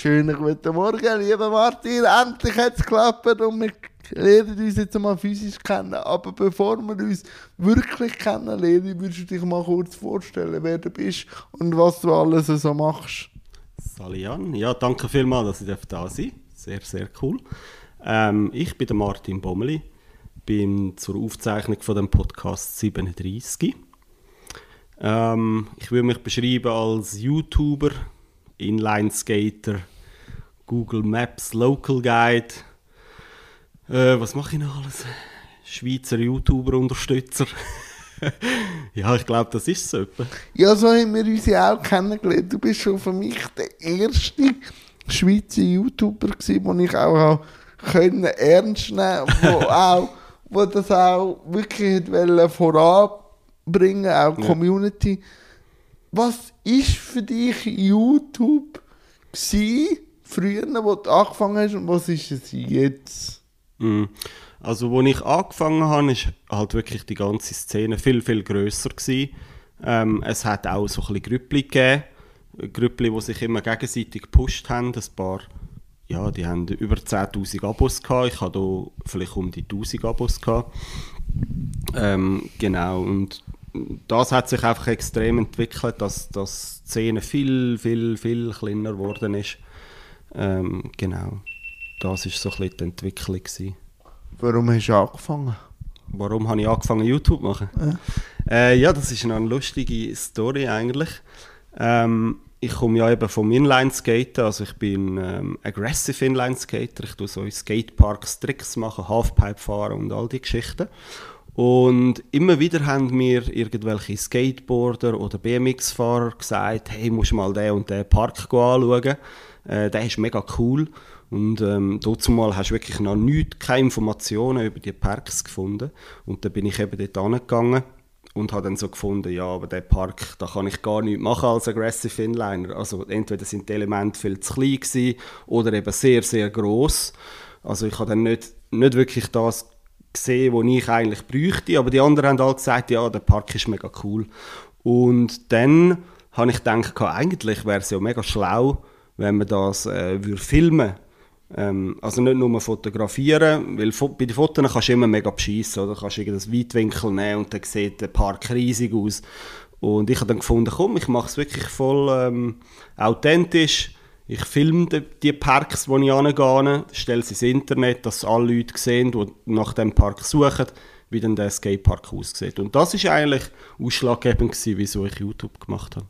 Schönen guten Morgen, lieber Martin. Endlich hat es geklappt und wir lernen uns jetzt mal physisch kennen. Aber bevor wir uns wirklich kennenlernen, würdest du dich mal kurz vorstellen, wer du bist und was du alles so machst. Salian, ja, danke vielmals, dass ich da sein darf. Sehr, sehr cool. Ähm, ich bin der Martin Bommeli, bin zur Aufzeichnung von dem Podcast 37. Ähm, ich würde mich beschreiben als YouTuber, Inline-Skater, Google Maps Local Guide. Äh, was mache ich noch alles? Schweizer YouTuber-Unterstützer. ja, ich glaube, das ist so. Ja, so haben wir uns ja auch kennengelernt. Du bist schon für mich der erste Schweizer YouTuber den ich auch können ernst nehmen wo auch wo das auch wirklich voranbringen auch die Community. Was ist für dich YouTube gewesen, früher, wo du angefangen hast und was ist es jetzt? Mm. Also, als ich angefangen habe, ist halt wirklich die ganze Szene viel, viel grösser. Ähm, es hat auch so ein bisschen Grüppli gegeben. Grüppli, die sich immer gegenseitig gepusht haben. Ein paar, ja, die haben über 10'000 Abos gehabt. Ich hatte hier vielleicht um die 1000 Abos gehabt. Ähm, genau, und das hat sich einfach extrem entwickelt, dass, dass die Szene viel, viel, viel kleiner geworden ist. Ähm, genau, das war so ein bisschen die Entwicklung. Gewesen. Warum hast du angefangen? Warum habe ich angefangen YouTube zu machen? Ja, äh, ja das ist eine lustige Story eigentlich. Ähm, ich komme ja eben vom Inline-Skaten, also ich bin ähm, aggressive Inline-Skater, ich tue so in Skateparks Tricks machen, Halfpipe fahren und all die Geschichten. Und immer wieder haben mir irgendwelche Skateboarder oder BMX-Fahrer gesagt, hey, musst mal den und den Park anschauen. Äh, der ist mega cool. Und ähm, dazu mal hast du wirklich noch nichts, keine Informationen über die Parks gefunden. Und dann bin ich eben dort angegangen und habe dann so gefunden, ja, aber der Park, da kann ich gar nichts machen als Aggressive Inliner. Also entweder sind die Elemente viel zu klein gewesen oder eben sehr, sehr groß. Also ich habe dann nicht, nicht wirklich das gesehen, was ich eigentlich bräuchte, aber die anderen haben alle gesagt, ja, der Park ist mega cool. Und dann habe ich gedacht, eigentlich wäre es ja mega schlau, wenn man das äh, würde filmen ähm, also nicht nur fotografieren, weil bei den Fotos kannst du immer mega beschissen, oder? Du kannst irgendeinen Weitwinkel nehmen und dann sieht der Park riesig aus. Und ich habe dann gefunden, komm, ich mache es wirklich voll ähm, authentisch. Ich filme die, die Parks, wo ich angehe, stelle sie ins Internet, dass alle Leute sehen, die nach dem Park suchen, wie dann der Skatepark aussieht. Und das ist eigentlich ausschlaggebend gewesen, wieso ich YouTube gemacht habe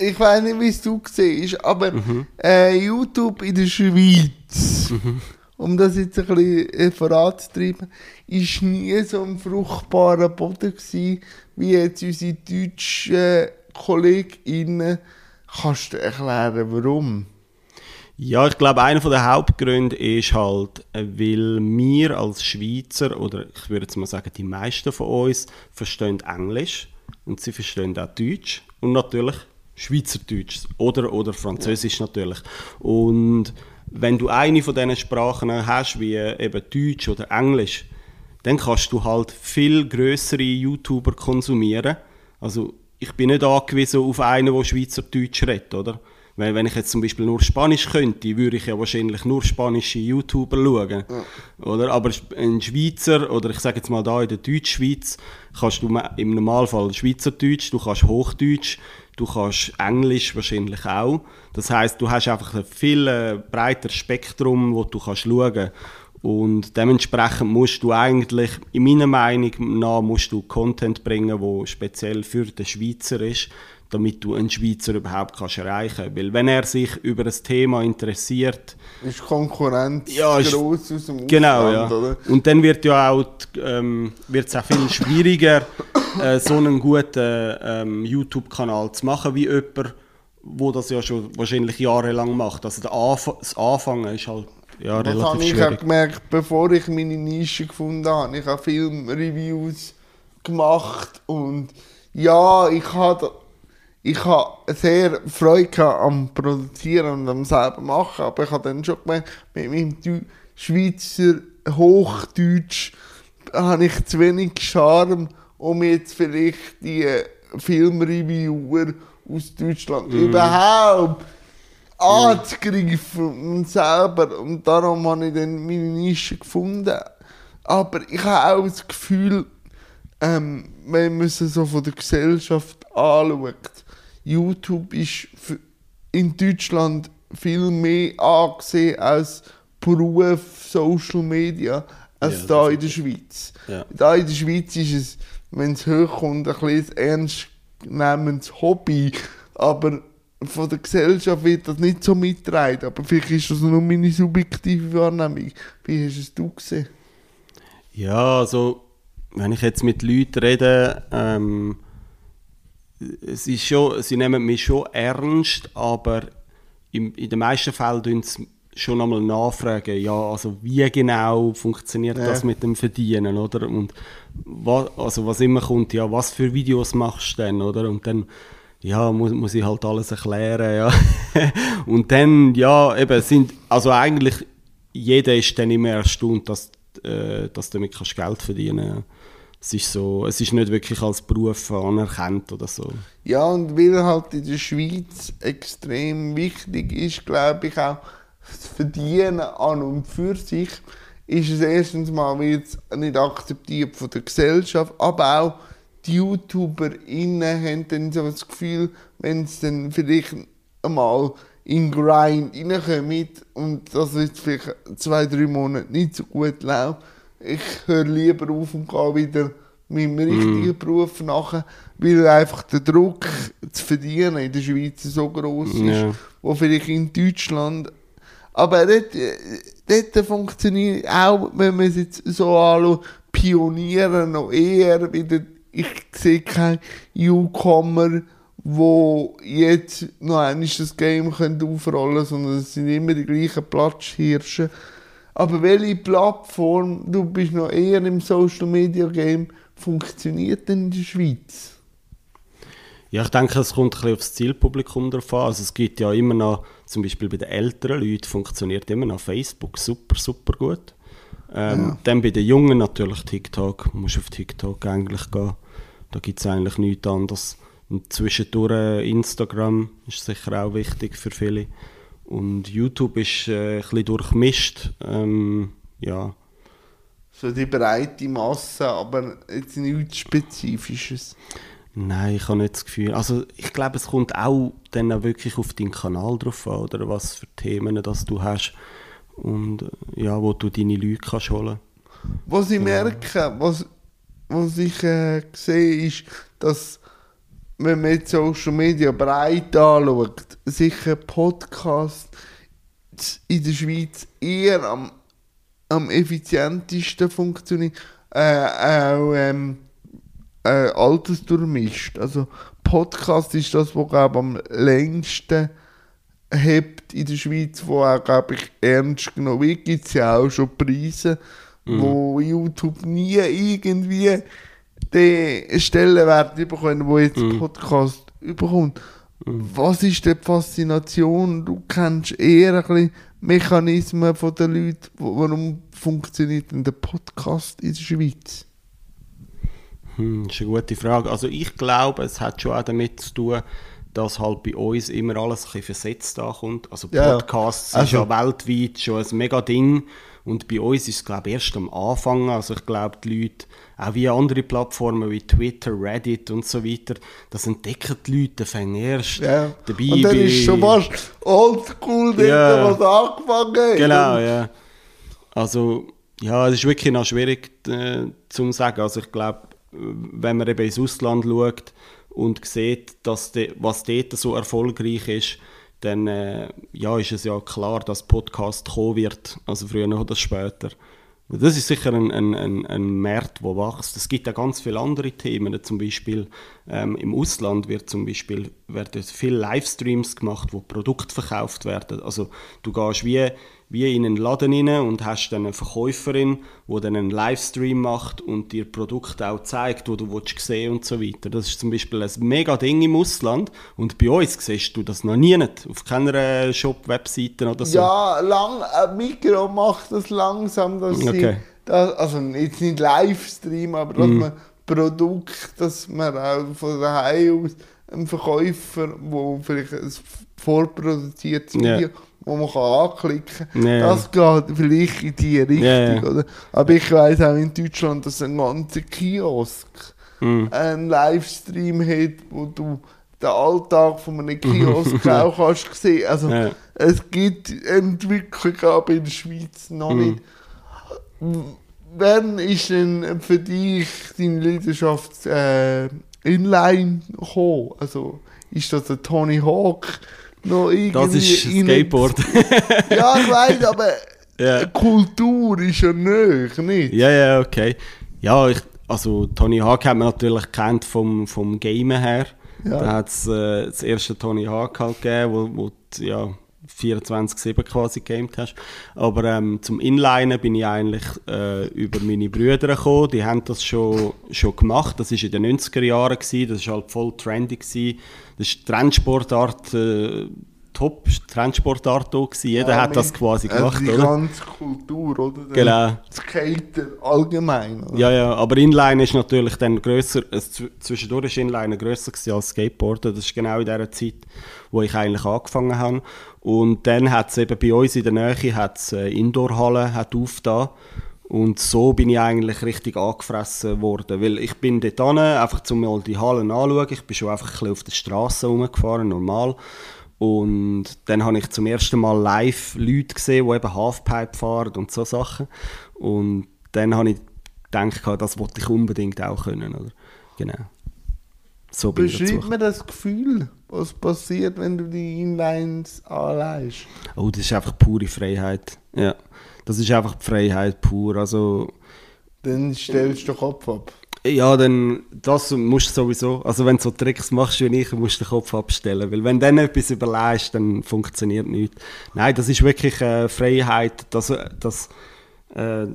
ich weiß nicht, wie es du siehst, aber mhm. äh, YouTube in der Schweiz, mhm. um das jetzt ein bisschen äh, voranzutreiben, ist nie so ein fruchtbarer Boden gewesen, wie jetzt unsere deutschen äh, KollegInnen. Kannst du erklären, warum? Ja, ich glaube, einer der Hauptgründe ist halt, weil wir als Schweizer, oder ich würde jetzt mal sagen, die meisten von uns, verstehen Englisch und sie verstehen auch Deutsch und natürlich Schweizerdeutsch oder, oder Französisch ja. natürlich. Und wenn du eine von diesen Sprachen hast, wie eben Deutsch oder Englisch, dann kannst du halt viel größere YouTuber konsumieren. Also ich bin nicht angewiesen auf einen, der Schweizerdeutsch redet, oder? Weil wenn ich jetzt zum Beispiel nur Spanisch könnte, würde ich ja wahrscheinlich nur spanische YouTuber schauen. Ja. Oder? Aber ein Schweizer, oder ich sage jetzt mal da in der Deutschschweiz, kannst du im Normalfall Schweizerdeutsch, du kannst Hochdeutsch, du kannst Englisch wahrscheinlich auch. Das heißt, du hast einfach ein viel äh, breiteres Spektrum, wo du kannst schauen und dementsprechend musst du eigentlich, in meiner Meinung nach, musst du Content bringen, wo speziell für den Schweizer ist, damit du einen Schweizer überhaupt kannst erreichen Weil wenn er sich über ein Thema interessiert... Ist Konkurrenz ja, ist, gross aus dem Genau, Ausland, ja. Oder? Und dann wird ja auch, ähm, wird's auch viel schwieriger, äh, so einen guten ähm, YouTube-Kanal zu machen wie jemand, wo das ja schon wahrscheinlich jahrelang macht. Also der Anf das Anfangen ist halt ja, das relativ schwierig. Ich habe gemerkt, bevor ich meine Nische gefunden habe, ich habe Filmreviews gemacht und ja, ich habe ich habe sehr Freude am Produzieren und am selber machen, aber ich habe dann schon gemerkt, mit meinem Schweizer Hochdeutsch habe ich zu wenig Charme, um jetzt vielleicht die Filmreviewer aus Deutschland mm. überhaupt anzugreifen selber. Und darum habe ich dann meine Nische gefunden. Aber ich habe auch das Gefühl, ähm, man es so von der Gesellschaft anschaut, YouTube ist in Deutschland viel mehr angesehen als Beruf Social Media als Ja, da in der Schweiz. Ja. Da in der Schweiz ist es, wenn es hochkommt, ein ernst nehmendes Hobby. Aber von der Gesellschaft wird das nicht so mitgetragen. Aber vielleicht ist das nur meine subjektive Wahrnehmung. Wie hast es du gesehen? Ja, also wenn ich jetzt mit Leuten rede, ähm, es ist schon, sie nehmen mich schon ernst, aber im, in den meisten Fällen tun sie schon einmal nachfragen, ja, also wie genau funktioniert Ja. das mit dem Verdienen, oder? Und was, also was immer kommt, ja, was für Videos machst du denn, oder? Und dann, ja, muss, muss ich halt alles erklären, ja. Und dann, ja, eben sind, also eigentlich, jeder ist dann immer erstaunt, dass, äh, dass damit kannst Geld verdienen. Es ist so, es ist nicht wirklich als Beruf anerkannt oder so. Ja, und weil halt in der Schweiz extrem wichtig ist, glaube ich auch, das Verdienen an und für sich, ist es erstens mal nicht akzeptiert von der Gesellschaft, aber auch die YouTuberInnen haben dann so das Gefühl, wenn es dann vielleicht einmal in Grind reinkommen und das jetzt vielleicht zwei, drei Monate nicht so gut läuft, ich höre lieber auf und gehe wieder meinem richtigen Beruf nachher, weil einfach der Druck zu verdienen in der Schweiz so groß ist, Ja. wo vielleicht in Deutschland aber dort, äh, dort funktioniert auch, wenn man es jetzt so anschaut, Pioniere noch eher wieder, ich sehe keinen Newcomer, wo jetzt noch einmal das Game können aufrollen können, sondern es sind immer die gleichen Platzhirsche. Aber welche Plattform, du bist noch eher im Social Media Game, funktioniert denn in der Schweiz? Ja, ich denke, es kommt ein bisschen aufs Zielpublikum drauf an. Also es gibt ja immer noch, zum Beispiel bei den älteren Leuten funktioniert immer noch Facebook super, super gut. Ähm, Dann bei den Jungen natürlich TikTok. Du musst auf TikTok eigentlich gehen. Da gibt es eigentlich nichts anderes. Und zwischendurch äh, Instagram ist sicher auch wichtig für viele. Und YouTube ist äh, ein bisschen durchmischt. Ähm, ja. So die breite Masse, aber jetzt nichts Spezifisches. Nein, ich habe nicht das Gefühl. Also ich glaube, es kommt auch dann auch wirklich auf deinen Kanal drauf an, oder was für Themen das du hast und äh, ja, wo du deine Leute kannst holen. Was ich merke, was, was ich äh, sehe, ist, dass wenn man jetzt Social Media breit anschaut, sicher Podcast in der Schweiz eher am, am effizientesten funktioniert. Äh, auch ähm, äh, altersdurchmischt. Also Podcast ist das, was am längsten hebt in der Schweiz, wo auch, glaube ich, ernst genommen wird. Gibt es ja auch schon Preise, wo YouTube nie irgendwie den Stellenwert bekommen, wo jetzt Podcast überkommt. Was ist die Faszination? Du kennst eher ein bisschen Mechanismen von den Leuten. Wo- Warum funktioniert denn der Podcast in der Schweiz? Hm, das ist eine gute Frage. Also ich glaube, es hat schon auch damit zu tun, dass halt bei uns immer alles ein bisschen versetzt ankommt. Also Ja, Podcasts also- ist ja weltweit schon ein mega Ding und bei uns ist es glaube ich erst am Anfang. Also ich glaube die Leute, auch wie andere Plattformen wie Twitter, Reddit und so weiter, das entdecken die Leute fängt erst Ja. dabei. Und dann ist schon fast oldschool, Ja. was angefangen hat. Genau, ja. Also, ja, es ist wirklich noch schwierig äh, zu sagen. Also, ich glaube, wenn man eben ins Ausland schaut und sieht, dass de, was dort so erfolgreich ist, dann äh, ja, ist es ja klar, dass Podcast kommen wird. Also, früher oder später. Das ist sicher ein, ein, ein, ein Markt, der wächst. Es gibt auch ganz viele andere Themen. Zum Beispiel ähm, im Ausland wird zum Beispiel werden viele Livestreams gemacht, wo Produkte verkauft werden. Also du gehst wie, wie in einen Laden rein und hast dann eine Verkäuferin, die dann einen Livestream macht und dir Produkte auch zeigt, wo du willst sehen und so weiter. Das ist zum Beispiel ein mega Ding im Ausland und bei uns siehst du das noch nie nicht, auf keiner Shop-Webseite oder so. Ja, lang, ein Mikro macht das langsam, dass Okay. Sie, das, also jetzt nicht Livestream, aber dass man Produkt, dass man auch von daheim aus ein Verkäufer, der vielleicht ein vorproduziertes. Video, wo man kann anklicken kann. Ja. Das geht vielleicht in die Richtung, ja. oder? Aber ich weiss auch in Deutschland, dass ein ganzer Kiosk Mhm. einen Livestream hat, wo du den Alltag von einem Kiosk auch kannst sehen. Also Ja. es gibt Entwicklung aber in der Schweiz noch Mhm. nicht. Wann ist denn für dich deine Leidenschaft äh, inline gekommen? Also ist das der Tony Hawk noch irgendwie Das ist Skateboard. Ja, ich weiß, aber Ja. Kultur ist ja nicht, nicht? Ja, ja, okay. Ja, ich, also Tony Hawk hat man natürlich kennt vom, vom Gamen her. Ja. Da hat es äh, das erste Tony Hawk halt gegeben, wo, wo ja, 24-7 quasi gegamed hast. Aber ähm, zum Inlinen bin ich eigentlich äh, über meine Brüder gekommen. Die haben das schon, schon gemacht. Das war in den 90er Jahren. Gewesen. Das war halt voll trendy. Gewesen. Das ist Trendsportart, äh, top Trendsportart auch gewesen. Jeder Ja, hat das quasi gemacht, die oder? ganze Kultur, oder? Der Genau. Skater allgemein. Oder? Ja, ja, aber Inline ist natürlich dann grösser, äh, zw- zwischendurch ist Inline grösser als Skateboarden. Das ist genau in der Zeit, wo ich eigentlich angefangen habe. Und dann hat es eben bei uns in der Nähe hat's, äh, Indoorhalle hat aufgetan. Und so bin ich eigentlich richtig angefressen worden. Weil ich bin dort hin, einfach zum mal die Hallen anschauen. Ich bin schon einfach ein bisschen auf der Straße rumgefahren, normal. Und dann habe ich zum ersten Mal live Leute gesehen, die eben Halfpipe fahren und so Sachen. Und dann habe ich gedacht, das wollte ich unbedingt auch können. Oder? Genau. So. Beschreib mir das Gefühl, was passiert, wenn du die Inlines anleihst. Oh, das ist einfach pure Freiheit. Ja. Das ist einfach die Freiheit pur. Also, Dann stellst du den Kopf ab. ja, dann, das musst du sowieso. Also, wenn du so Tricks machst wie ich, musst du den Kopf abstellen. Weil, wenn du dann etwas überlegst, dann funktioniert nichts. Nein, das ist wirklich äh, Freiheit. Das, das äh,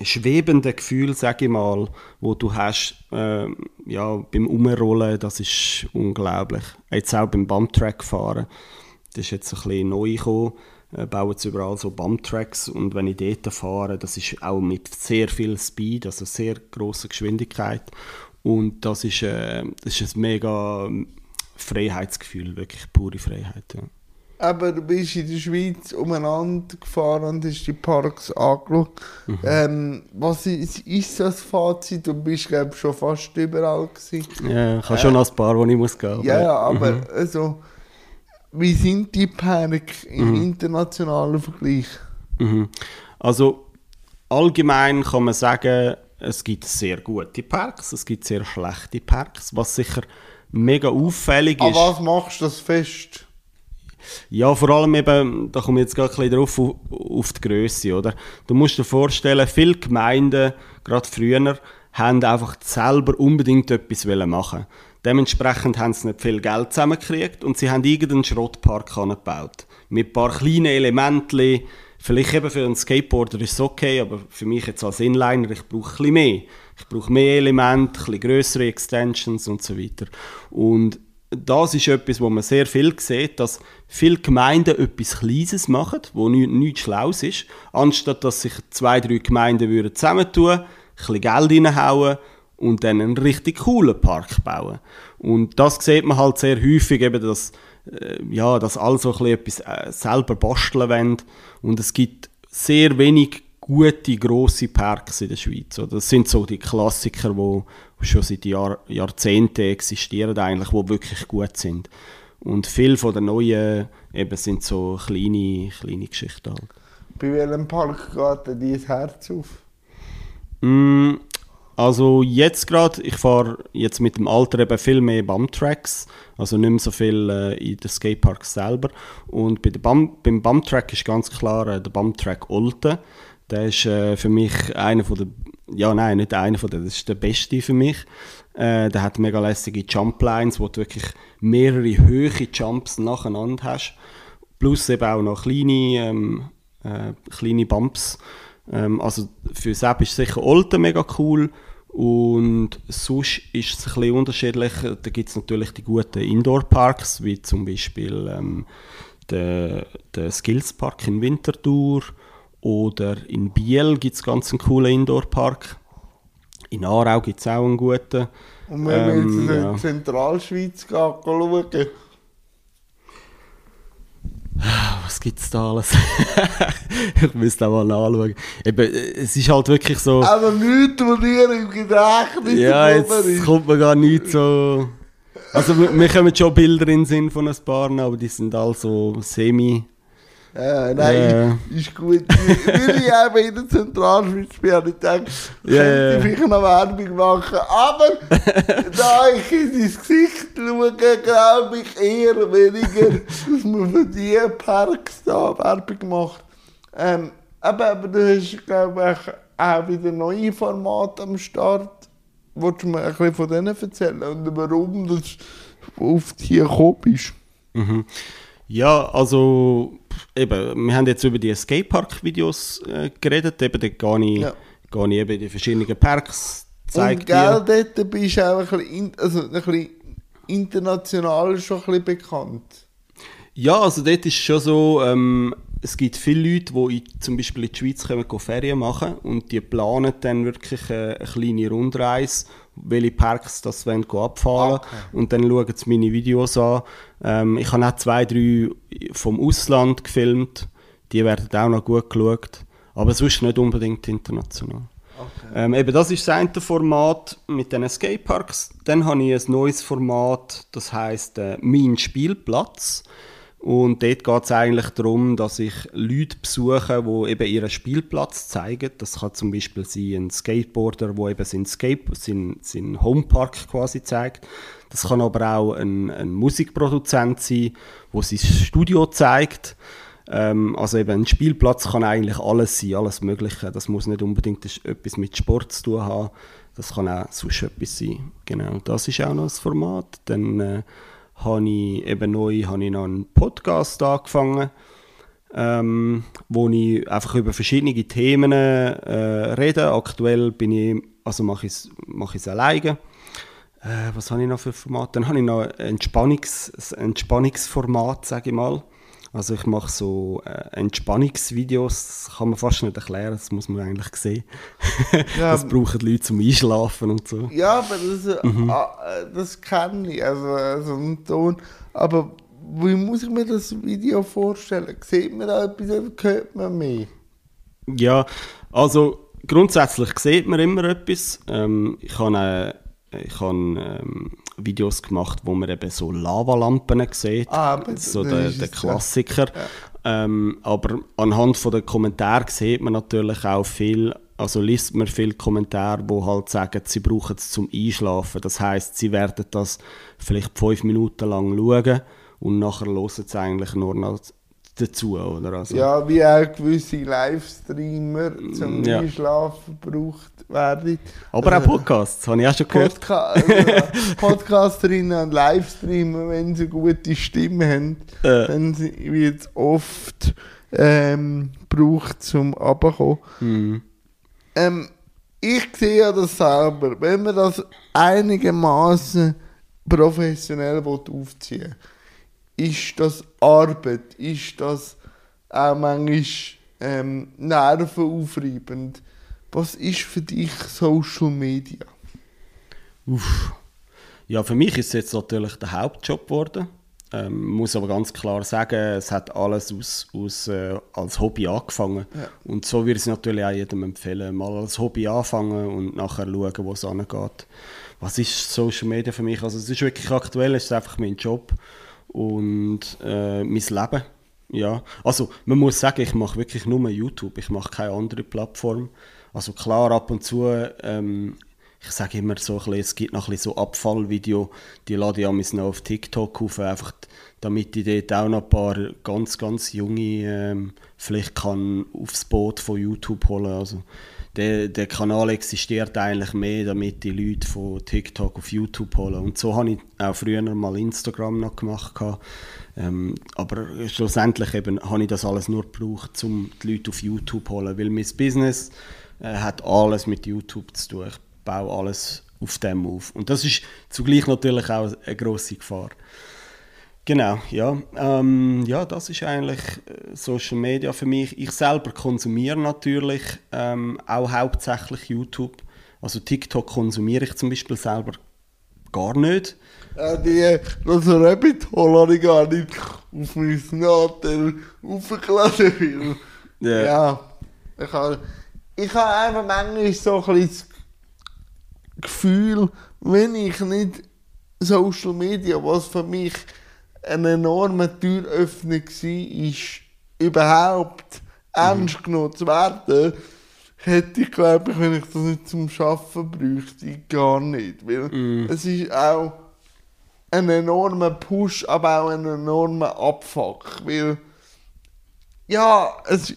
schwebende Gefühl, sage ich mal, wo du hast äh, ja, beim Umrollen, das ist unglaublich. Jetzt auch beim Bumptrack fahren. Das ist jetzt ein bisschen neu gekommen. Äh, bauen jetzt überall so Bumptracks und wenn ich dort fahre, das ist auch mit sehr viel Speed, also sehr großer Geschwindigkeit und das ist, äh, das ist ein mega Freiheitsgefühl, wirklich pure Freiheit. Ja. Aber du bist in der Schweiz umeinander gefahren und hast die Parks angeschaut. Mhm. Ähm, was ist, ist das Fazit? Du bist, glaube ich, schon fast überall gewesen. Ja, ich habe schon noch ein paar, wo ich muss gehen. Ja, ja, aber also, wie sind die Parks im internationalen Vergleich? Mhm. Also allgemein kann man sagen, es gibt sehr gute Parks, es gibt sehr schlechte Parks, was sicher mega auffällig ist. was machst du das fest? Ja, vor allem eben, da komme ich jetzt gerade ein drauf, auf, auf die Größe, oder? Du musst dir vorstellen, viele Gemeinden, gerade früher, haben einfach selber unbedingt etwas machen. Dementsprechend haben sie nicht viel Geld zusammengekriegt und sie haben irgendeinen Schrottpark angebaut. Mit ein paar kleinen Elementen, vielleicht eben für einen Skateboarder ist es okay, aber für mich jetzt als Inliner, ich brauche ein bisschen mehr. Ich brauche mehr Elemente, ein bisschen grössere Extensions und so weiter. Und das ist etwas, wo man sehr viel sieht, dass viele Gemeinden etwas Kleines machen, wo nichts nicht Schlaues ist, anstatt dass sich zwei, drei Gemeinden würden zusammentun, ein bisschen Geld reinhauen und dann einen richtig coolen Park bauen. Und das sieht man halt sehr häufig, eben, dass, äh, ja, dass alle so ein bisschen etwas äh, selber basteln wollen. Und es gibt sehr wenig gute, grosse Parks in der Schweiz. Das sind so die Klassiker, die schon seit Jahr, Jahrzehnten existieren, eigentlich, die wirklich gut sind. Und viele von den neuen eben sind so kleine, kleine Geschichten. Halt. Bei welchem Park geht dir dein Herz auf? Mm, also jetzt gerade, ich fahre jetzt mit dem Alter eben viel mehr Bumptracks, also nicht mehr so viel äh, in den Skateparks selber. Und bei der Bum beim Bumptrack ist ganz klar äh, der Bumptrack Olten. Der ist äh, für mich einer von der, ja nein, nicht einer von der, das ist der beste für mich. Äh, der hat mega lässige Jumplines, wo du wirklich mehrere hohe Jumps nacheinander hast. Plus eben auch noch kleine, ähm, äh, kleine Bumps. Ähm, also für Sepp ist sicher Olten mega cool und sonst ist es ein bisschen unterschiedlich. Da gibt es natürlich die guten Indoor-Parks, wie zum Beispiel ähm, der, der Skills Park in Winterthur oder in Biel gibt es ganz einen coolen Indoor-Park. In Aarau gibt es auch einen guten. Und wenn wir Ähm, jetzt in die Zentralschweiz schauen, Was gibt es da alles? ich müsste auch mal nachschauen. Eben, es ist halt wirklich so... aber nichts, was dir im Gedächtnis Ja, jetzt kommt mir gar nicht so. Also, wir, wir kommen schon Bilder in den Sinn von ein paar, aber die sind all so semi. Ja, nein, ist gut. Weil ich eben in der Zentralschweiz bin, habe ich gedacht, ja, könnte ich vielleicht noch Werbung machen. Aber da ich in dein Gesicht schaue, glaube ich eher weniger, dass man für die Parks da Werbung macht. Ähm, aber, aber du hast, glaube ich, auch wieder neue Formate am Start. Wolltest du mir ein bisschen von denen erzählen und warum du auf die gekommen bist? Mhm. Ja, also, eben, wir haben jetzt über die Skatepark-Videos äh, geredet. Eben, da gehe ich, Ja. gehe ich eben in die verschiedenen Parks, zeige Und gell, dort bist du auch ein bisschen, also ein bisschen international schon ein bisschen bekannt. Ja, also dort ist schon so, ähm, es gibt viele Leute, die in, zum Beispiel in die Schweiz kommen, Ferien machen und die planen dann wirklich äh, eine kleine Rundreise, welche Parks das wollen, abfahren Okay. und dann schauen sie meine Videos an. Ähm, ich habe auch zwei, drei vom Ausland gefilmt, die werden auch noch gut geschaut, aber sonst nicht unbedingt international. Ähm, eben, das ist das eine Format mit den Skateparks. Dann habe ich ein neues Format, das heißt äh, «Mein Spielplatz». Und dort geht es eigentlich darum, dass ich Leute besuche, die eben ihren Spielplatz zeigen. Das kann zum Beispiel sein ein Skateboarder, der eben seinen, Skate seinen, seinen Homepark quasi zeigt. Das kann aber auch ein, ein Musikproduzent sein, der sein Studio zeigt. Ähm, also eben ein Spielplatz kann eigentlich alles sein, alles Mögliche. Das muss nicht unbedingt etwas mit Sport zu tun haben. Das kann auch sonst etwas sein. Genau, das ist auch noch das Format. Dann äh, habe ich eben neu habe ich noch einen Podcast angefangen, ähm, wo ich einfach über verschiedene Themen äh, rede. Aktuell bin ich, also mache ich es mache alleine. Äh, was habe ich noch für Format? Dann habe ich noch ein Entspannungs, Entspannungsformat, sage ich mal. Also ich mache so äh, Entspannungsvideos, das kann man fast nicht erklären, das muss man eigentlich sehen. Ja, das brauchen die Leute zum Einschlafen und so. Ja, aber das, Mhm. äh, äh, das kenne ich, also, also ein Ton. Aber wie muss ich mir das Video vorstellen? Sieht man da etwas oder hört man mehr? Ja, also grundsätzlich sieht man immer etwas. Ähm, ich habe äh, ich habe ähm, Videos gemacht, wo man eben so Lavalampen sieht. Ah, so der, der es, ja. Klassiker. Ähm, aber anhand von der Kommentare sieht man natürlich auch viel, also liest man viele Kommentare, wo halt sagen, sie brauchen es zum Einschlafen. Das heißt, sie werden das vielleicht fünf Minuten lang schauen und nachher hören sie eigentlich nur noch dazu, oder? Also, Ja, wie auch gewisse Livestreamer zum Ja. Einschlafen gebraucht werden. Aber auch Podcasts, habe ich auch schon gehört. Podca also, Podcasterinnen und Livestreamer, wenn sie gute Stimme haben, Äh. dann wird es oft ähm, gebraucht zum Runterkommen. Mhm. Ähm, ich sehe ja das selber, wenn man das einigermaßen professionell will aufziehen ist das Arbeit, ist das auch manchmal ähm, nervenaufreibend. Was ist für dich Social Media? Uff. Ja, für mich ist es jetzt natürlich der Hauptjob geworden. Ähm, muss aber ganz klar sagen, es hat alles aus, aus, äh, als Hobby angefangen. Ja. Und so würde ich es natürlich auch jedem empfehlen. Mal als Hobby anfangen und nachher schauen, wo es angeht. Was ist Social Media für mich? Also es ist wirklich aktuell, es ist einfach mein Job und äh, mein Leben. Ja, also man muss sagen, ich mache wirklich nur YouTube, ich mache keine andere Plattform. Also klar, ab und zu, ähm, ich sage immer so, ein bisschen, es gibt noch ein bisschen so Abfallvideo, die lade ich amigs noch auf TikTok auf, einfach damit ich dort auch noch ein paar ganz, ganz junge ähm, vielleicht kann aufs Boot von YouTube holen. Also der, der Kanal existiert eigentlich mehr, damit die Leute von TikTok auf YouTube holen. Und so habe ich auch früher mal Instagram noch gemacht. Ähm, aber schlussendlich eben habe ich das alles nur gebraucht, um die Leute auf YouTube zu holen, weil mein Business äh, hat alles mit YouTube zu tun. Ich baue alles auf dem auf. Und das ist zugleich natürlich auch eine grosse Gefahr. Genau, ja. Ähm, ja, das ist eigentlich äh, Social Media für mich. Ich selber konsumiere natürlich ähm, auch hauptsächlich YouTube. Also TikTok konsumiere ich zum Beispiel selber gar nicht. Ja, die, das Rabbit Hole habe ich gar nicht auf mein Natel aufgeladen. Weil, Ja. ja, ich habe, ich habe einfach manchmal so ein das Gefühl, wenn ich nicht Social Media, was für mich eine enorme Türöffnung war, überhaupt ernst genommen zu werden, hätte ich, glaube ich, wenn ich das nicht zum Schaffen bräuchte, gar nicht. Weil es ist auch ein enormer Push, aber auch ein enormer Abfuck. Weil, ja, es,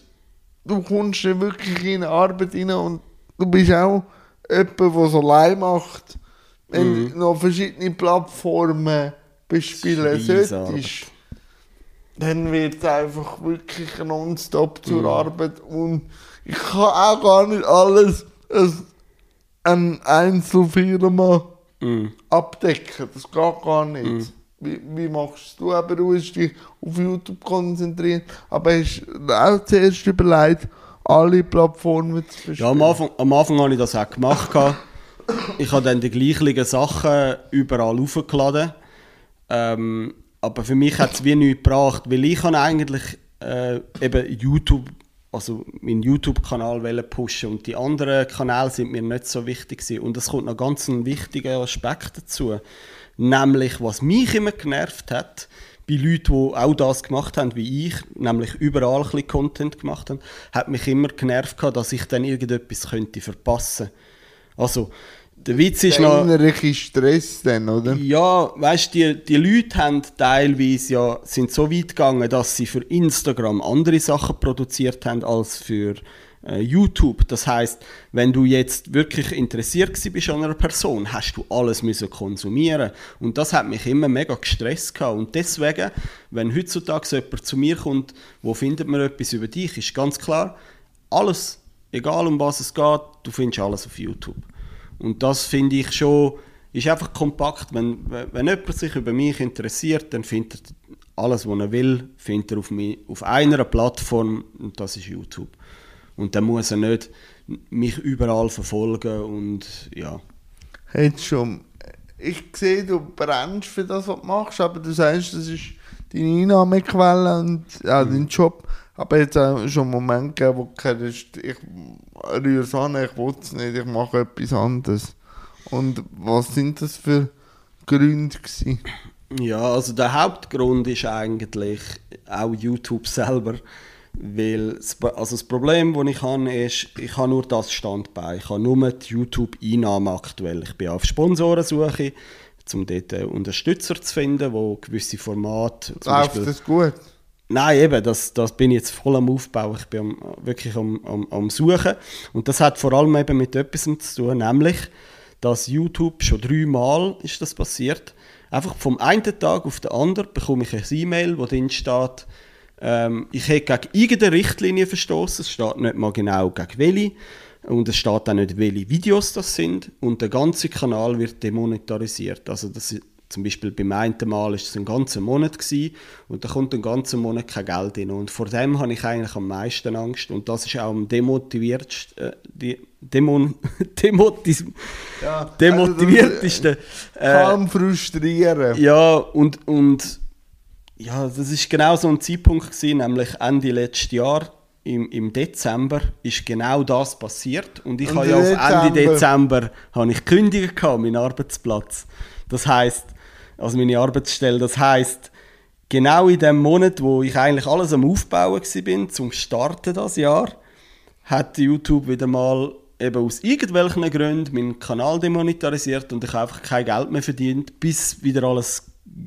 du kommst ja wirklich in Arbeit rein und du bist auch jemand, der es allein macht. Wenn du noch verschiedene Plattformen bespielen solltest, dann wird es einfach wirklich nonstop zur Arbeit. Und ich kann auch gar nicht alles als eine Einzelfirma Mhm. abdecken. Das geht gar nicht. Wie, wie machst du aber du hast dich auf YouTube konzentriert, aber hast auch zuerst überlegt, alle Plattformen zu Ja, am bespielen. Anfang, am Anfang habe ich das auch gemacht. ich habe dann die gleichen Sachen überall aufgeladen. Ähm, aber für mich hat es wie nichts gebracht, weil ich habe eigentlich äh, eben YouTube, also meinen YouTube-Kanal pushen und die anderen Kanäle sind mir nicht so wichtig gewesen. Und es kommt noch ganz ein wichtiger Aspekt dazu, nämlich was mich immer genervt hat, bei Leuten, die auch das gemacht haben wie ich, nämlich überall ein bisschen Content gemacht haben, hat mich immer genervt dass ich dann irgendetwas könnte verpassen. Also der Witz ist Der noch innerliche Stress dann, oder? ja, weißt die, die Leute haben teilweise ja, sind so weit gegangen, dass sie für Instagram andere Sachen produziert haben als für äh, YouTube. Das heißt, wenn du jetzt wirklich interessiert bist an einer Person, hast du alles müssen konsumieren und das hat mich immer mega gestresst gehabt. und deswegen, wenn heutzutage so jemand zu mir kommt, wo findet man etwas über dich, ist ganz klar, alles, egal um was es geht, du findest alles auf YouTube. Und das finde ich schon, ist einfach kompakt. Wenn, wenn jemand sich über mich interessiert, dann findet er alles, was er will, findet er auf, mich, auf einer Plattform und das ist YouTube. Und dann muss er nicht mich überall verfolgen und ja. Jetzt schon. Ich sehe, du brennst für das, was du machst, aber du sagst, das ist deine Einnahmequelle und auch dein Job. Aber jetzt auch schon Momente gegeben, wo gesagt hast, ich rühre es an, ich will es nicht, ich mache etwas anderes. Und was sind das für Gründe gewesen? Ja, also der Hauptgrund ist eigentlich auch YouTube selber. Weil also das Problem, das ich habe, ist, ich habe nur das Standbein. Ich habe nur die YouTube-Einnahmen aktuell. Ich bin auf Sponsorensuche, um dort äh, Unterstützer zu finden, wo gewisse Formate... Läuft Beispiel- das gut? Nein, eben, das, das bin ich jetzt voll am Aufbau. Ich bin am, wirklich am, am, am Suchen. Und das hat vor allem eben mit etwas zu tun, nämlich, dass YouTube schon dreimal ist das passiert. Einfach vom einen Tag auf den anderen bekomme ich ein E-Mail, wo drin steht, ähm, ich hätte gegen irgendeine Richtlinie verstoßen. Es steht nicht mal genau gegen welche. Und es steht auch nicht, welche Videos das sind. Und der ganze Kanal wird demonetarisiert. Also das zum Beispiel beim einen Mal ist es ein ganzer Monat gewesen, und da kommt einen ganzen Monat kein Geld rein. Und vor dem habe ich eigentlich am meisten Angst. Und das ist auch am demotiviertsten, äh, die, demon, demotis, Ja, demotiviertesten. Also, äh, kann frustrieren. ja, und, und ja, das ist genau so ein Zeitpunkt gewesen, nämlich Ende letztes Jahr, im, im Dezember, ist genau das passiert. Und ich habe ja auf. Ende Dezember habe ich gekündigt meinen Arbeitsplatz. Das heißt, also meine Arbeitsstelle, das heißt, genau in dem Monat, wo ich eigentlich alles am Aufbauen war, bin, zum Starten das Jahr, hat YouTube wieder mal eben aus irgendwelchen Gründen meinen Kanal demonetarisiert und ich habe einfach kein Geld mehr verdient, bis wieder alles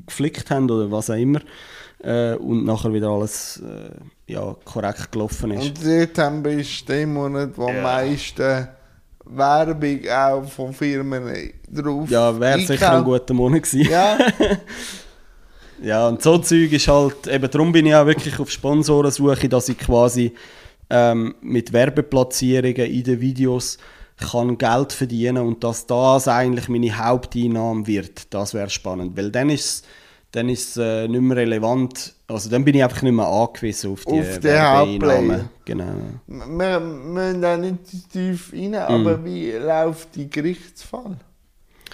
geflickt haben oder was auch immer äh, und nachher wieder alles äh, ja, korrekt gelaufen ist. Und Dezember ist der Monat, wo am Ja. meisten Werbung auch von Firmen drauf ja, wäre sicher ein guter Monat gewesen. Ja, Ja, und so Zeug ist halt, eben darum bin ich auch wirklich auf Sponsorensuche, dass ich quasi ähm, mit Werbeplatzierungen in den Videos kann Geld verdienen und dass das eigentlich meine Haupteinnahme wird. Das wäre spannend, weil dann ist es dann ist, äh, nicht mehr relevant, Also dann bin ich einfach nicht mehr angewiesen auf die Auf Hauptplayer. Genau. Wir müssen da nicht tief rein, Mhm. aber wie läuft die Gerichtsfall?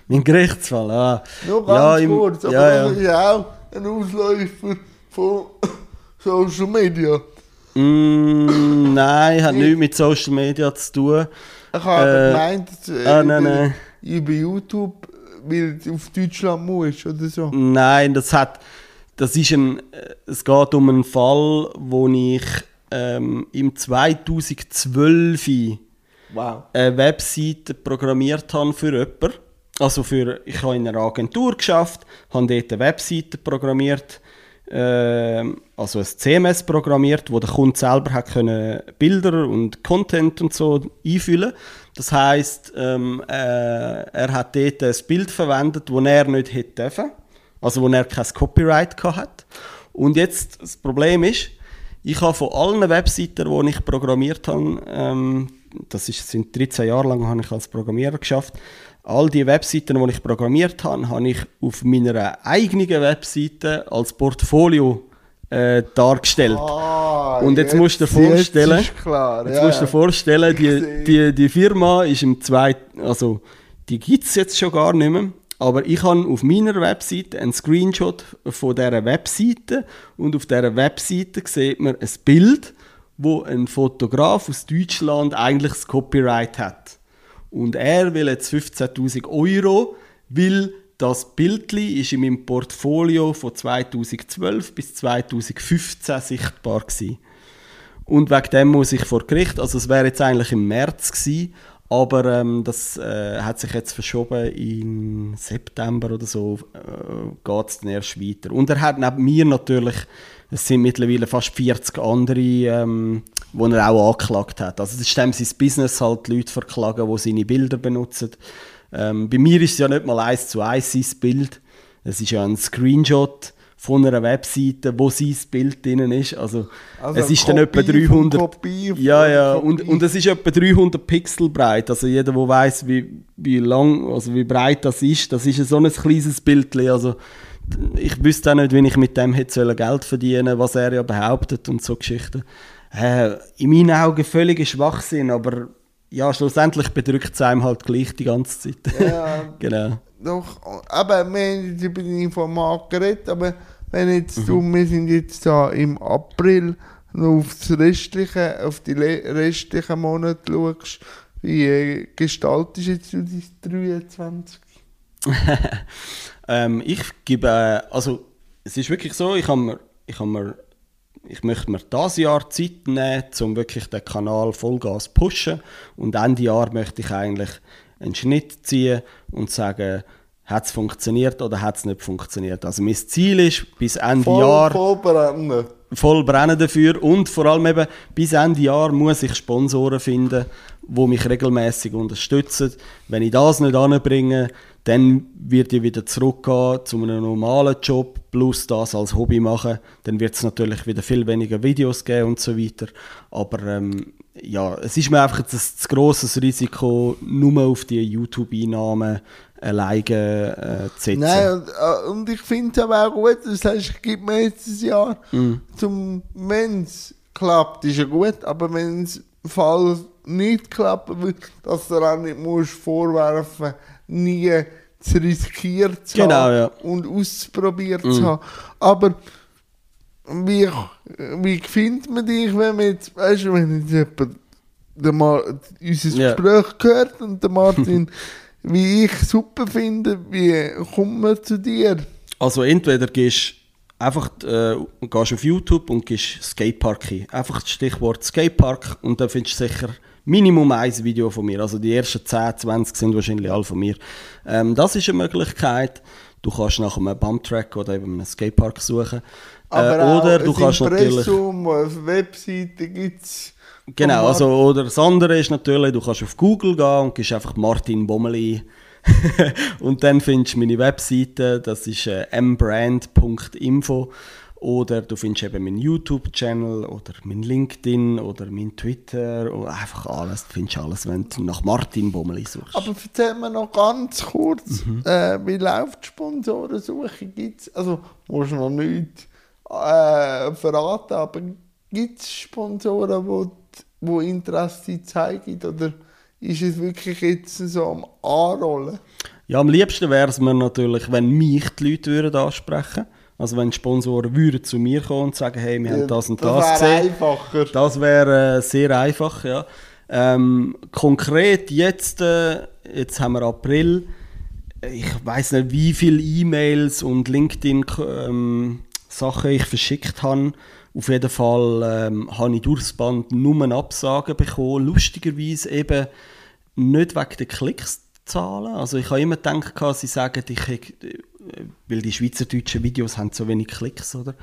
Mein Gerichtsfall, ah. Nur Ja, ganz im- kurz, aber ja, das ist ja auch ein Ausläufer von Social Media. Mm, nein, hat nichts mit Social Media zu tun. Ich habe Äh, gemeint, äh, ah, nein, über- nein. über YouTube, weil du auf Deutschland musst oder so. Nein, das hat, das ist ein, äh, es geht um einen Fall, wo ich ähm, im 2012 Wow. eine Webseite programmiert habe für jemanden. Also für, ich habe in einer Agentur geschafft, habe dort eine Webseite programmiert, ähm, also ein CMS programmiert, wo der Kunde selber hat können Bilder und Content und so einfüllen. Das heißt, ähm, äh, er hat dort ein Bild verwendet, das er nicht hätte dürfen, also wo er kein Copyright hat. Und jetzt das Problem ist, ich habe von allen Webseiten, die ich programmiert habe, ähm, das ist, sind 13 Jahre lang habe ich als Programmierer geschafft, all die Webseiten, die ich programmiert habe, habe ich auf meiner eigenen Webseite als Portfolio äh, dargestellt. Ah, Und jetzt musst du dir vorstellen- Jetzt klar, Jetzt ja. musst du dir vorstellen, die, die, die Firma ist im zweiten, also die gibt es jetzt schon gar nicht mehr. Aber ich habe auf meiner Webseite einen Screenshot von dieser Webseite und auf dieser Webseite sieht man ein Bild, wo ein Fotograf aus Deutschland eigentlich das Copyright hat. Und er will jetzt 15.000 Euro, weil das Bildli ist in meinem Portfolio von 2012 bis 2015 sichtbar gewesen. Und wegen dem muss ich vor Gericht, also es wäre jetzt eigentlich im März gewesen, aber ähm, das äh, hat sich jetzt verschoben in September oder so, äh, geht es dann erst weiter. Und er hat neben mir natürlich, es sind mittlerweile fast 40 andere, ähm, die er auch angeklagt hat. Also das ist dem sein Business halt, Leute verklagen, die seine Bilder benutzen. Ähm, bei mir ist es ja nicht mal eins zu eins sein Bild, es ist ja ein Screenshot von einer Webseite, wo sein Bild drin ist. Also, Also es ist dann etwa von 300. Kopie von ja, ja. Und, und es ist etwa 300 Pixel breit. Also jeder, der weiß, wie, wie lang, also wie breit das ist, das ist so ein kleines Bild. Also ich wüsste auch nicht, wie ich mit dem hätte Geld verdienen, was er ja behauptet und so Geschichten. Äh, in meinen Augen völliger Schwachsinn, aber ja, schlussendlich bedrückt es einem halt gleich die ganze Zeit. Ja, genau. doch. Aber wir haben jetzt über den Informat geredet, aber wenn jetzt Mhm. du, wir sind jetzt da im April noch auf das restliche, auf die restlichen Monate schaust, wie äh, gestaltest jetzt du dein 23? ähm, ich gebe, äh, also es ist wirklich so, ich habe mir, ich habe mir, ich möchte mir dieses Jahr Zeit nehmen, um wirklich den Kanal Vollgas zu pushen und Ende Jahr möchte ich eigentlich einen Schnitt ziehen und sagen, hat es funktioniert oder hat es nicht funktioniert. Also mein Ziel ist, bis Ende Voll, Jahr voll brennen. voll brennen dafür und vor allem eben bis Ende Jahr muss ich Sponsoren finden, die mich regelmäßig unterstützen. Wenn ich das nicht anbringe, dann wird ich wieder zurückgehen zu einem normalen Job plus das als Hobby machen. Dann wird es natürlich wieder viel weniger Videos geben und so weiter. Aber ähm, ja, es ist mir einfach jetzt ein zu grosses Risiko, nur auf die YouTube-Einnahmen alleine äh, zu setzen. Nein, und, äh, und ich finde es aber auch gut, das heißt, ich gebe mir jetzt ein Jahr, Mhm. zum, wenn es klappt, ist ja gut, aber wenn es Fall nicht klappen wird, dass du auch nicht musst vorwerfen nie zu riskiert zu Genau, haben ja. und auszuprobiert zu haben. Aber wie, wie findet man dich, wenn man jetzt, weißt du, wenn jetzt jemand der Mar unser Ja. Gespräch gehört und der Martin, wie ich super finde, wie kommt man zu dir? Also entweder gehst einfach äh, gehst auf YouTube und gehst Skatepark ein. Einfach das Stichwort Skatepark und dann findest du sicher Minimum ein Video von mir. Also die ersten 10, 20 sind wahrscheinlich alle von mir. Ähm, das ist eine Möglichkeit. Du kannst nach einem Bumptrack oder eben einem Skatepark suchen. Äh, Aber oder du kannst natürlich... Impressum, auf Webseite gibt es. Genau, also, oder das andere ist natürlich, du kannst auf Google gehen und gibst einfach Martin Bommeli und dann findest du meine Webseite, das ist äh, mbrand.info oder du findest eben meinen YouTube-Channel oder mein LinkedIn oder mein Twitter oder einfach alles, du findest alles, wenn du nach Martin Bommeli suchst. Aber erzähl mir noch ganz kurz, Mhm. äh, wie läuft die Sponsorensuche? Gibt's, also, musst du noch nicht äh, verraten, aber gibt es Sponsoren, wo, wo Interesse zeigen oder ist es wirklich jetzt so am Anrollen? Ja, am liebsten wäre es mir natürlich, wenn mich die Leute würden ansprechen Also wenn Sponsoren würden zu mir kommen und sagen, hey, wir Ja, haben das und das das wäre gesehen. einfacher. Das wäre äh, sehr einfach, ja. Ähm, konkret jetzt, äh, jetzt haben wir April, ich weiß nicht, wie viele E-Mails und LinkedIn-Sachen ich verschickt habe. Auf jeden Fall ähm, habe ich durchs Band nur eine Absage bekommen. Lustigerweise eben nicht wegen der Klickszahlen. Also ich habe immer gedacht, sie sagen, ich hätte, weil die schweizerdeutschen Videos haben so wenig Klicks, oder?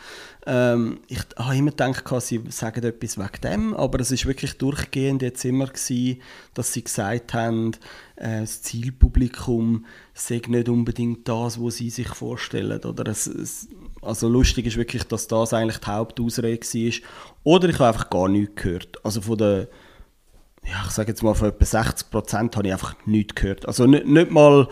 Ähm, ich habe immer gedacht, sie sagen etwas wegen dem, aber es ist wirklich durchgehend jetzt immer gewesen, dass sie gesagt haben, äh, das Zielpublikum sei nicht unbedingt das, was sie sich vorstellen, oder? Es, es, also lustig ist wirklich, dass das eigentlich die Hauptausrede war. Oder ich habe einfach gar nichts gehört. Also von der ja, ich sage jetzt mal, von etwa 60 Prozent habe ich einfach nichts gehört. Also nicht, nicht mal äh,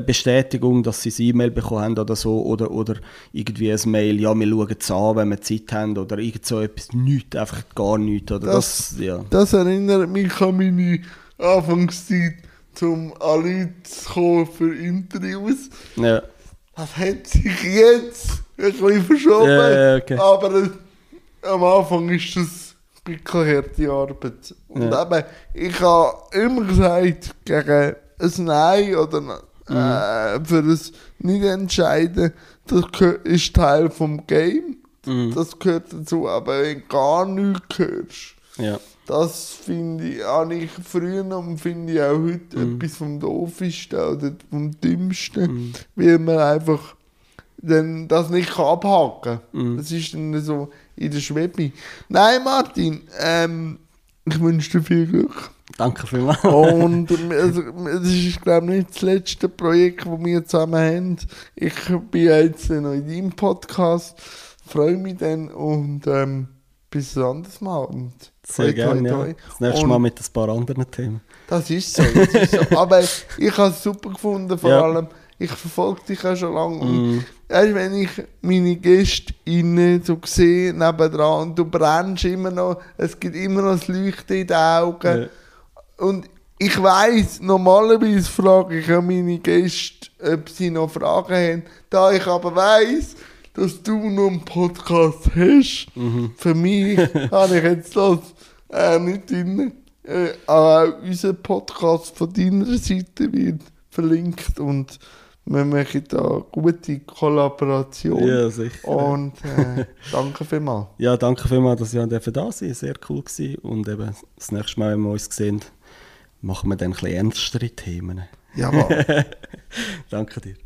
Bestätigung, dass sie ein E-Mail bekommen haben oder so, oder, oder irgendwie ein Mail, ja, wir schauen es an, wenn wir Zeit haben, oder irgend so etwas, nichts, einfach gar nichts. Oder das, Das- ja. Das erinnert mich an meine Anfangszeit, um an Leute zu kommen für Interviews. ja. Das hat sich jetzt ein bisschen verschoben. Ja, okay. Aber äh, am Anfang ist das wirklich harte Arbeit. Und Ja. eben, ich habe immer gesagt, gegen ein Nein oder Mhm. äh, für ein Nicht-Entscheiden, das ist Teil vom Game. Mhm. Das gehört dazu. Aber wenn du gar nichts hörst, ja. das finde ich, habe ich früher und finde ich auch heute Mhm. etwas vom Doofesten oder vom Dümmsten, weil man einfach dann das nicht kann abhaken kann. Mhm. Das ist dann so in der Schwebe. Nein, Martin, ähm, ich wünsche dir viel Glück. Danke vielmals. Und also, es ist, glaube ich, nicht das letzte Projekt, das wir zusammen haben. Ich bin jetzt noch in deinem Podcast, freue mich dann und ähm, bis ein anderes Mal. Und Sehr toi, toi, gerne, ja. toi. Das nächste Und Mal mit ein paar anderen Themen. Das ist so, das ist so. Aber ich habe es super gefunden, vor Ja. allem, ich verfolge dich ja schon lange. Mhm. Weißt, wenn ich meine Gäste innen so sehe, nebendran, und du brennst immer noch, es gibt immer noch das Leuchten in den Augen. Ja. Und ich weiß normalerweise frage ich ja meine Gäste, ob sie noch Fragen haben. Da ich aber weiß, dass du noch einen Podcast hast, für mich habe ich jetzt das äh, nicht drin. Äh, aber auch unser Podcast von deiner Seite wird verlinkt und wir machen da gute Kollaboration. Ja, sicher. Und äh, danke vielmals. Ja, danke vielmals, dass ihr da sein. Sehr cool gewesen. Und eben das nächste Mal, wenn wir uns sehen, machen wir dann ein bisschen ernstere Themen. Jawohl. danke dir.